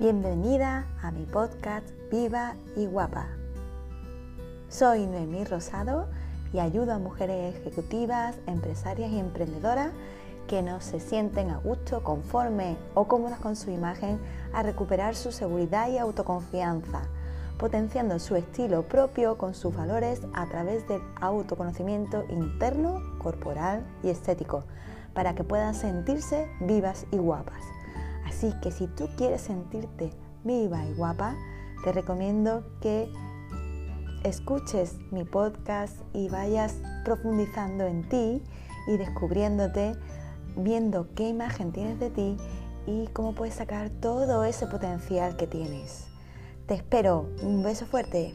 Bienvenida a mi podcast Viva y Guapa. Soy Noemí Rosado y ayudo a mujeres ejecutivas, empresarias y emprendedoras que no se sienten a gusto, conforme o cómodas con su imagen a recuperar su seguridad y autoconfianza, potenciando su estilo propio con sus valores a través del autoconocimiento interno, corporal y estético, para que puedan sentirse vivas y guapas. Así que si tú quieres sentirte viva y guapa, te recomiendo que escuches mi podcast y vayas profundizando en ti y descubriéndote, viendo qué imagen tienes de ti y cómo puedes sacar todo ese potencial que tienes. Te espero. Un beso fuerte.